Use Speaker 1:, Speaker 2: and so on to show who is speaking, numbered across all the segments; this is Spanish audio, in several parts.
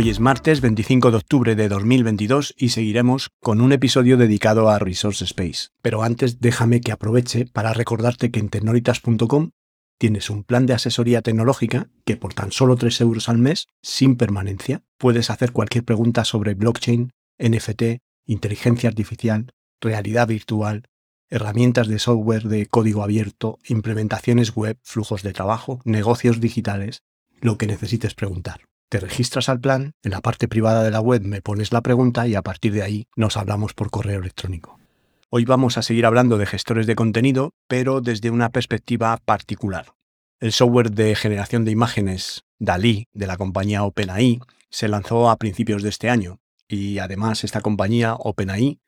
Speaker 1: Hoy es martes 25 de octubre de 2022 y seguiremos con un episodio dedicado a Resource Space. Pero antes déjame que aproveche para recordarte que en tecnolitas.com tienes un plan de asesoría tecnológica que por tan solo 3 euros al mes, sin permanencia, puedes hacer cualquier pregunta sobre blockchain, NFT, inteligencia artificial, realidad virtual, herramientas de software de código abierto, implementaciones web, flujos de trabajo, negocios digitales, lo que necesites preguntar. Te registras al plan, en la parte privada de la web me pones la pregunta y a partir de ahí nos hablamos por correo electrónico. Hoy vamos a seguir hablando de gestores de contenido, pero desde una perspectiva particular. El software de generación de imágenes DALI de la compañía OpenAI se lanzó a principios de este año y además esta compañía OpenAI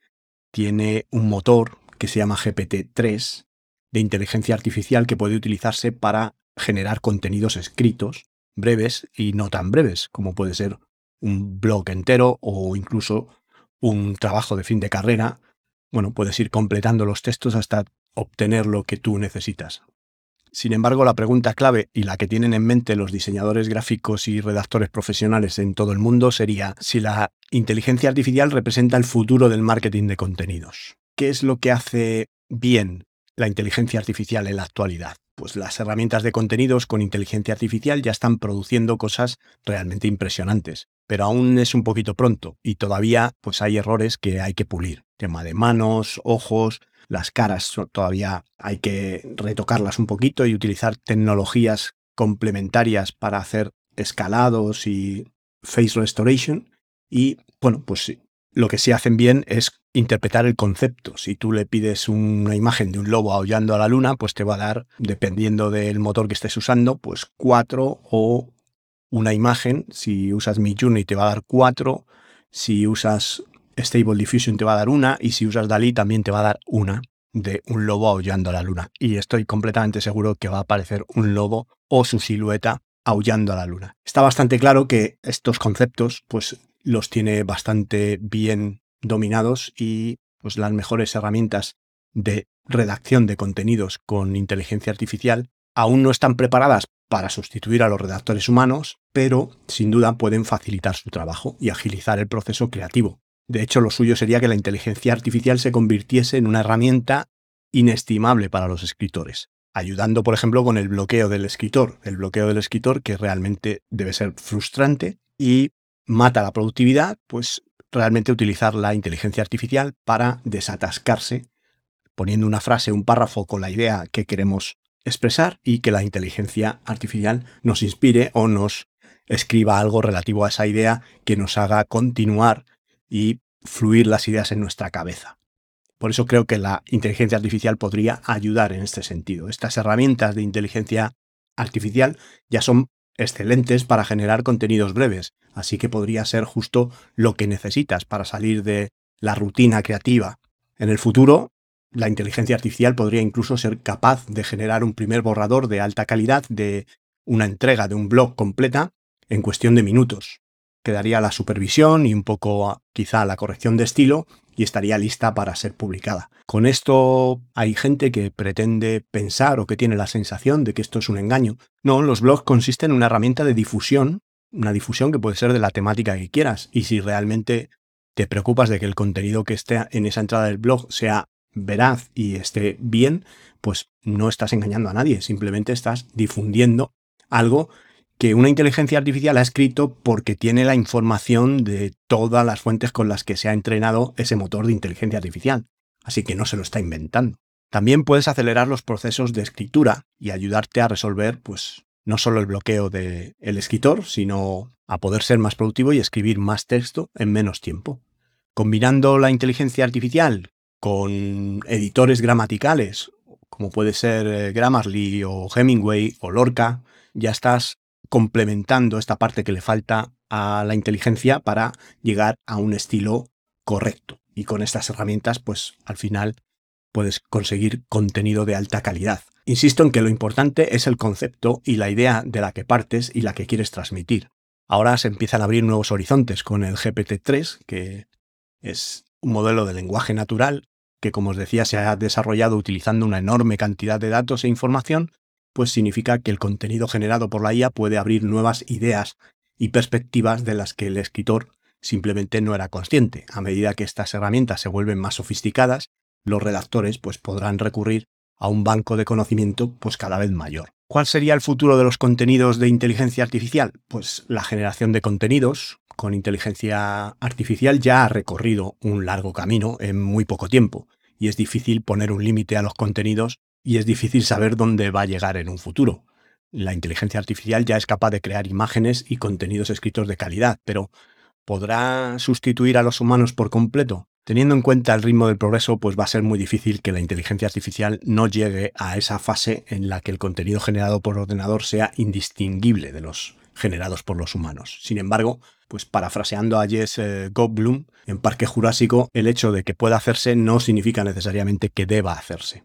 Speaker 1: tiene un motor que se llama GPT-3 de inteligencia artificial que puede utilizarse para generar contenidos escritos breves y no tan breves, como puede ser un blog entero o incluso un trabajo de fin de carrera. Bueno, puedes ir completando los textos hasta obtener lo que tú necesitas. Sin embargo, la pregunta clave y la que tienen en mente los diseñadores gráficos y redactores profesionales en todo el mundo sería si la inteligencia artificial representa el futuro del marketing de contenidos. ¿Qué es lo que hace bien la inteligencia artificial en la actualidad? Pues las herramientas de contenidos con inteligencia artificial ya están produciendo cosas realmente impresionantes. Pero aún es un poquito pronto y todavía pues hay errores que hay que pulir. Tema de manos, ojos, las caras todavía hay que retocarlas un poquito y utilizar tecnologías complementarias para hacer escalados y face restoration. Y bueno, pues lo que sí hacen bien es interpretar el concepto. Si tú le pides una imagen de un lobo aullando a la luna, pues te va a dar, dependiendo del motor que estés usando, pues cuatro o una imagen. Si usas Midjourney te va a dar cuatro. Si usas Stable Diffusion te va a dar una. Y si usas Dalí también te va a dar una de un lobo aullando a la luna. Y estoy completamente seguro que va a aparecer un lobo o su silueta aullando a la luna. Está bastante claro que estos conceptos pues los tiene bastante bien dominados y pues las mejores herramientas de redacción de contenidos con inteligencia artificial aún no están preparadas para sustituir a los redactores humanos, pero sin duda pueden facilitar su trabajo y agilizar el proceso creativo. De hecho, lo suyo sería que la inteligencia artificial se convirtiese en una herramienta inestimable para los escritores, ayudando, por ejemplo, con el bloqueo del escritor, el bloqueo del escritor que realmente debe ser frustrante y mata la productividad, pues realmente utilizar la inteligencia artificial para desatascarse, poniendo una frase, un párrafo con la idea que queremos expresar y que la inteligencia artificial nos inspire o nos escriba algo relativo a esa idea que nos haga continuar y fluir las ideas en nuestra cabeza. Por eso creo que la inteligencia artificial podría ayudar en este sentido. Estas herramientas de inteligencia artificial ya son excelentes para generar contenidos breves, así que podría ser justo lo que necesitas para salir de la rutina creativa. En el futuro, la inteligencia artificial podría incluso ser capaz de generar un primer borrador de alta calidad de una entrega de un blog completa en cuestión de minutos. Quedaría la supervisión y un poco quizá la corrección de estilo y estaría lista para ser publicada. Con esto hay gente que pretende pensar o que tiene la sensación de que esto es un engaño. No, los blogs consisten en una herramienta de difusión, una difusión que puede ser de la temática que quieras. Y si realmente te preocupas de que el contenido que esté en esa entrada del blog sea veraz y esté bien, pues no estás engañando a nadie, simplemente estás difundiendo algo que una inteligencia artificial ha escrito porque tiene la información de todas las fuentes con las que se ha entrenado ese motor de inteligencia artificial. Así que no se lo está inventando. También puedes acelerar los procesos de escritura y ayudarte a resolver, pues, no solo el bloqueo del escritor, sino a poder ser más productivo y escribir más texto en menos tiempo. Combinando la inteligencia artificial con editores gramaticales, como puede ser eh, Grammarly o Hemingway o Lorca, ya estás complementando esta parte que le falta a la inteligencia para llegar a un estilo correcto. Y con estas herramientas, pues al final puedes conseguir contenido de alta calidad. Insisto en que lo importante es el concepto y la idea de la que partes y la que quieres transmitir. Ahora se empiezan a abrir nuevos horizontes con el GPT-3, que es un modelo de lenguaje natural que, como os decía, se ha desarrollado utilizando una enorme cantidad de datos e información, pues significa que el contenido generado por la IA puede abrir nuevas ideas y perspectivas de las que el escritor simplemente no era consciente. A medida que estas herramientas se vuelven más sofisticadas, los redactores pues, podrán recurrir a un banco de conocimiento pues, cada vez mayor. ¿Cuál sería el futuro de los contenidos de inteligencia artificial? Pues la generación de contenidos con inteligencia artificial ya ha recorrido un largo camino en muy poco tiempo y es difícil poner un límite a los contenidos y es difícil saber dónde va a llegar en un futuro. La inteligencia artificial ya es capaz de crear imágenes y contenidos escritos de calidad, pero ¿podrá sustituir a los humanos por completo? Teniendo en cuenta el ritmo del progreso, pues va a ser muy difícil que la inteligencia artificial no llegue a esa fase en la que el contenido generado por ordenador sea indistinguible de los generados por los humanos. Sin embargo, pues parafraseando a Jess eh, Goldblum, en Parque Jurásico, el hecho de que pueda hacerse no significa necesariamente que deba hacerse.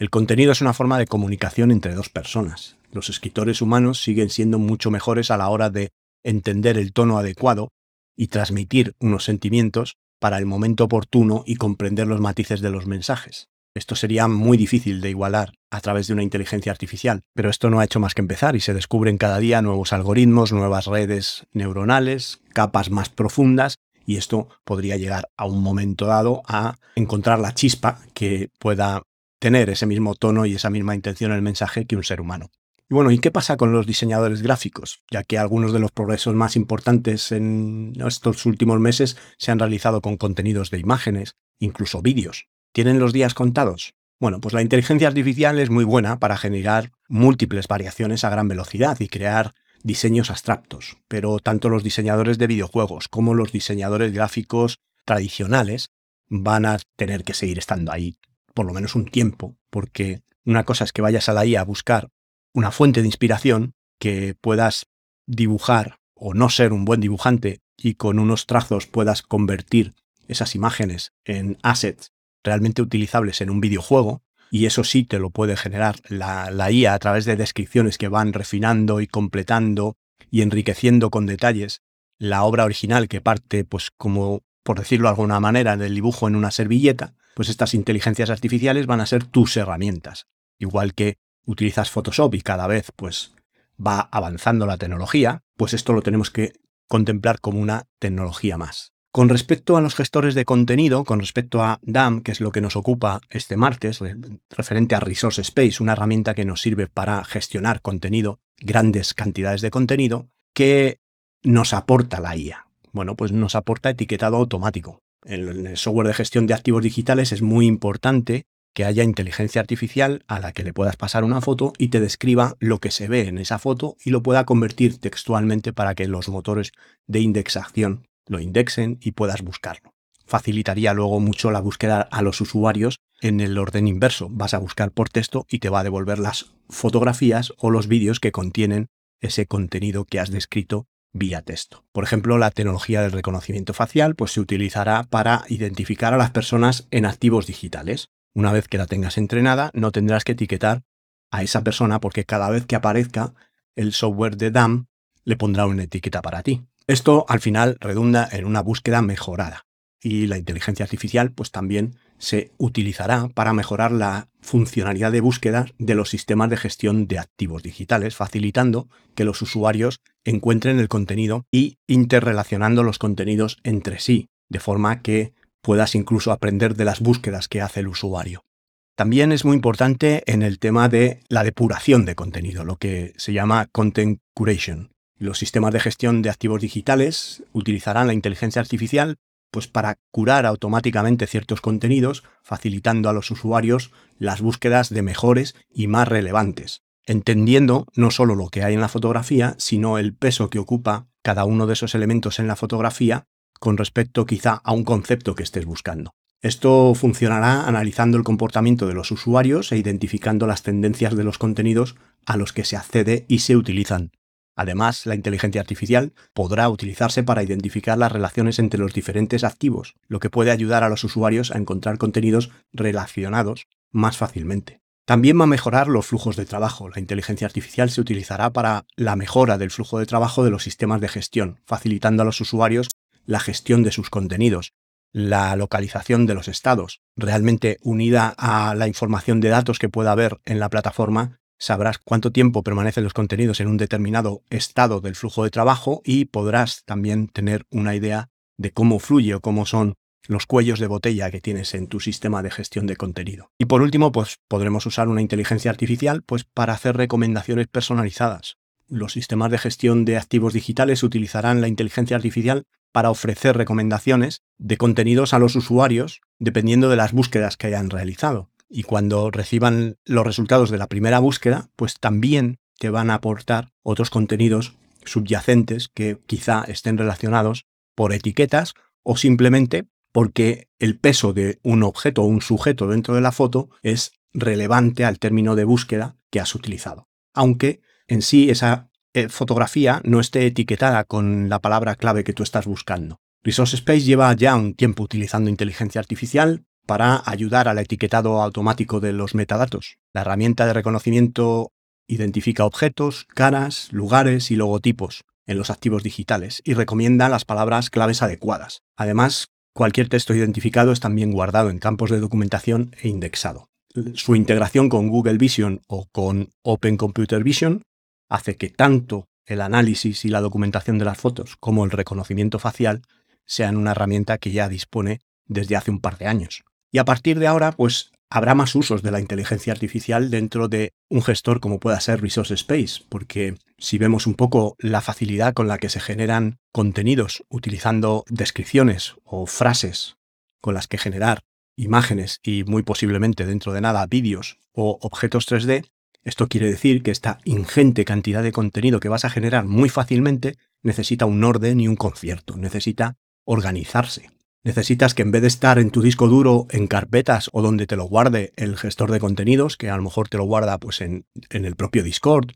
Speaker 1: El contenido es una forma de comunicación entre dos personas. Los escritores humanos siguen siendo mucho mejores a la hora de entender el tono adecuado y transmitir unos sentimientos para el momento oportuno y comprender los matices de los mensajes. Esto sería muy difícil de igualar a través de una inteligencia artificial, pero esto no ha hecho más que empezar y se descubren cada día nuevos algoritmos, nuevas redes neuronales, capas más profundas y esto podría llegar a un momento dado a encontrar la chispa que pueda tener ese mismo tono y esa misma intención en el mensaje que un ser humano. Y bueno, ¿y qué pasa con los diseñadores gráficos? Ya que algunos de los progresos más importantes en estos últimos meses se han realizado con contenidos de imágenes, incluso vídeos. ¿Tienen los días contados? Bueno, pues la inteligencia artificial es muy buena para generar múltiples variaciones a gran velocidad y crear diseños abstractos, pero tanto los diseñadores de videojuegos como los diseñadores gráficos tradicionales van a tener que seguir estando ahí por lo menos un tiempo, porque una cosa es que vayas a la IA a buscar una fuente de inspiración que puedas dibujar o no ser un buen dibujante y con unos trazos puedas convertir esas imágenes en assets realmente utilizables en un videojuego, y eso sí te lo puede generar la, la, IA a través de descripciones que van refinando y completando y enriqueciendo con detalles la obra original que parte, pues como por decirlo de alguna manera, del dibujo en una servilleta, pues estas inteligencias artificiales van a ser tus herramientas. Igual que utilizas Photoshop y cada vez pues va avanzando la tecnología, pues esto lo tenemos que contemplar como una tecnología más. Con respecto a los gestores de contenido, con respecto a DAM, que es lo que nos ocupa este martes, referente a Resource Space, una herramienta que nos sirve para gestionar contenido, grandes cantidades de contenido, que nos aporta la IA. Bueno, pues nos aporta etiquetado automático. En el software de gestión de activos digitales es muy importante que haya inteligencia artificial a la que le puedas pasar una foto y te describa lo que se ve en esa foto y lo pueda convertir textualmente para que los motores de indexación lo indexen y puedas buscarlo. Facilitaría luego mucho la búsqueda a los usuarios en el orden inverso. Vas a buscar por texto y te va a devolver las fotografías o los vídeos que contienen ese contenido que has descrito vía texto. Por ejemplo, la tecnología del reconocimiento facial pues, se utilizará para identificar a las personas en activos digitales. Una vez que la tengas entrenada, no tendrás que etiquetar a esa persona porque cada vez que aparezca el software de DAM le pondrá una etiqueta para ti. Esto al final redunda en una búsqueda mejorada y la inteligencia artificial pues también se utilizará para mejorar la funcionalidad de búsqueda de los sistemas de gestión de activos digitales, facilitando que los usuarios encuentren el contenido y interrelacionando los contenidos entre sí, de forma que puedas incluso aprender de las búsquedas que hace el usuario. También es muy importante en el tema de la depuración de contenido, lo que se llama content curation. Los sistemas de gestión de activos digitales utilizarán la inteligencia artificial pues para curar automáticamente ciertos contenidos, facilitando a los usuarios las búsquedas de mejores y más relevantes, entendiendo no solo lo que hay en la fotografía, sino el peso que ocupa cada uno de esos elementos en la fotografía con respecto quizá a un concepto que estés buscando. Esto funcionará analizando el comportamiento de los usuarios e identificando las tendencias de los contenidos a los que se accede y se utilizan. Además, la inteligencia artificial podrá utilizarse para identificar las relaciones entre los diferentes activos, lo que puede ayudar a los usuarios a encontrar contenidos relacionados más fácilmente. También va a mejorar los flujos de trabajo. La inteligencia artificial se utilizará para la mejora del flujo de trabajo de los sistemas de gestión, facilitando a los usuarios la gestión de sus contenidos, la localización de los estados. Realmente unida a la información de datos que pueda haber en la plataforma, sabrás cuánto tiempo permanecen los contenidos en un determinado estado del flujo de trabajo y podrás también tener una idea de cómo fluye o cómo son los cuellos de botella que tienes en tu sistema de gestión de contenido. Y por último, pues podremos usar una inteligencia artificial pues para hacer recomendaciones personalizadas. Los sistemas de gestión de activos digitales utilizarán la inteligencia artificial para ofrecer recomendaciones de contenidos a los usuarios dependiendo de las búsquedas que hayan realizado y cuando reciban los resultados de la primera búsqueda, pues también te van a aportar otros contenidos subyacentes que quizá estén relacionados por etiquetas o simplemente porque el peso de un objeto o un sujeto dentro de la foto es relevante al término de búsqueda que has utilizado. Aunque en sí esa eh, fotografía no esté etiquetada con la palabra clave que tú estás buscando. Resource Space lleva ya un tiempo utilizando inteligencia artificial para ayudar al etiquetado automático de los metadatos. La herramienta de reconocimiento identifica objetos, caras, lugares y logotipos en los activos digitales y recomienda las palabras claves adecuadas. Además, cualquier texto identificado es también guardado en campos de documentación e indexado. Su integración con Google Vision o con Open Computer Vision hace que tanto el análisis y la documentación de las fotos como el reconocimiento facial sean una herramienta que ya dispone desde hace un par de años. Y a partir de ahora, pues habrá más usos de la inteligencia artificial dentro de un gestor como pueda ser Resource Space, porque si vemos un poco la facilidad con la que se generan contenidos utilizando descripciones o frases con las que generar imágenes y muy posiblemente dentro de nada vídeos o objetos 3D, esto quiere decir que esta ingente cantidad de contenido que vas a generar muy fácilmente necesita un orden y un concierto, necesita organizarse. Necesitas que en vez de estar en tu disco duro en carpetas o donde te lo guarde el gestor de contenidos, que a lo mejor te lo guarda pues en, en el propio Discord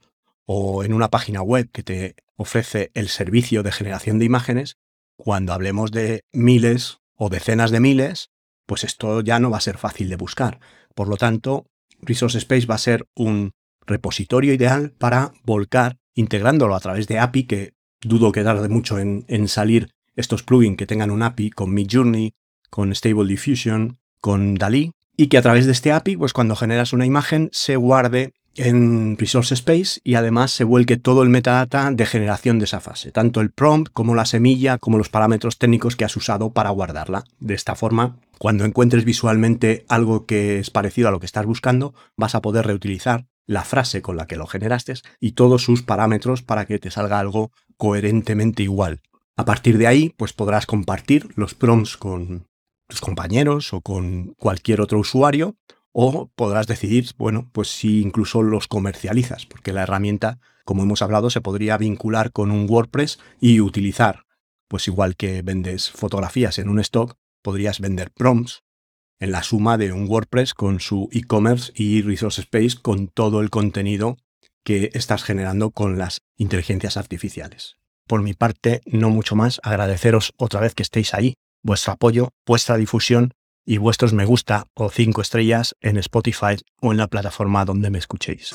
Speaker 1: o en una página web que te ofrece el servicio de generación de imágenes, cuando hablemos de miles o decenas de miles, pues esto ya no va a ser fácil de buscar. Por lo tanto, Resource Space va a ser un repositorio ideal para volcar integrándolo a través de API, que dudo que tarde mucho en, en salir estos plugins que tengan un API con Midjourney, con Stable Diffusion, con DALI, y que a través de este API, pues cuando generas una imagen, se guarde en Resource Space y además se vuelque todo el metadata de generación de esa fase, tanto el prompt como la semilla, como los parámetros técnicos que has usado para guardarla. De esta forma, cuando encuentres visualmente algo que es parecido a lo que estás buscando, vas a poder reutilizar la frase con la que lo generaste y todos sus parámetros para que te salga algo coherentemente igual. A partir de ahí, pues podrás compartir los prompts con tus compañeros o con cualquier otro usuario o podrás decidir, bueno, pues si incluso los comercializas, porque la herramienta, como hemos hablado, se podría vincular con un WordPress y utilizar, pues igual que vendes fotografías en un stock, podrías vender prompts en la suma de un WordPress con su e-commerce y Resource Space con todo el contenido que estás generando con las inteligencias artificiales. Por mi parte, no mucho más, agradeceros otra vez que estéis ahí, vuestro apoyo, vuestra difusión y vuestros me gusta o cinco estrellas en Spotify o en la plataforma donde me escuchéis.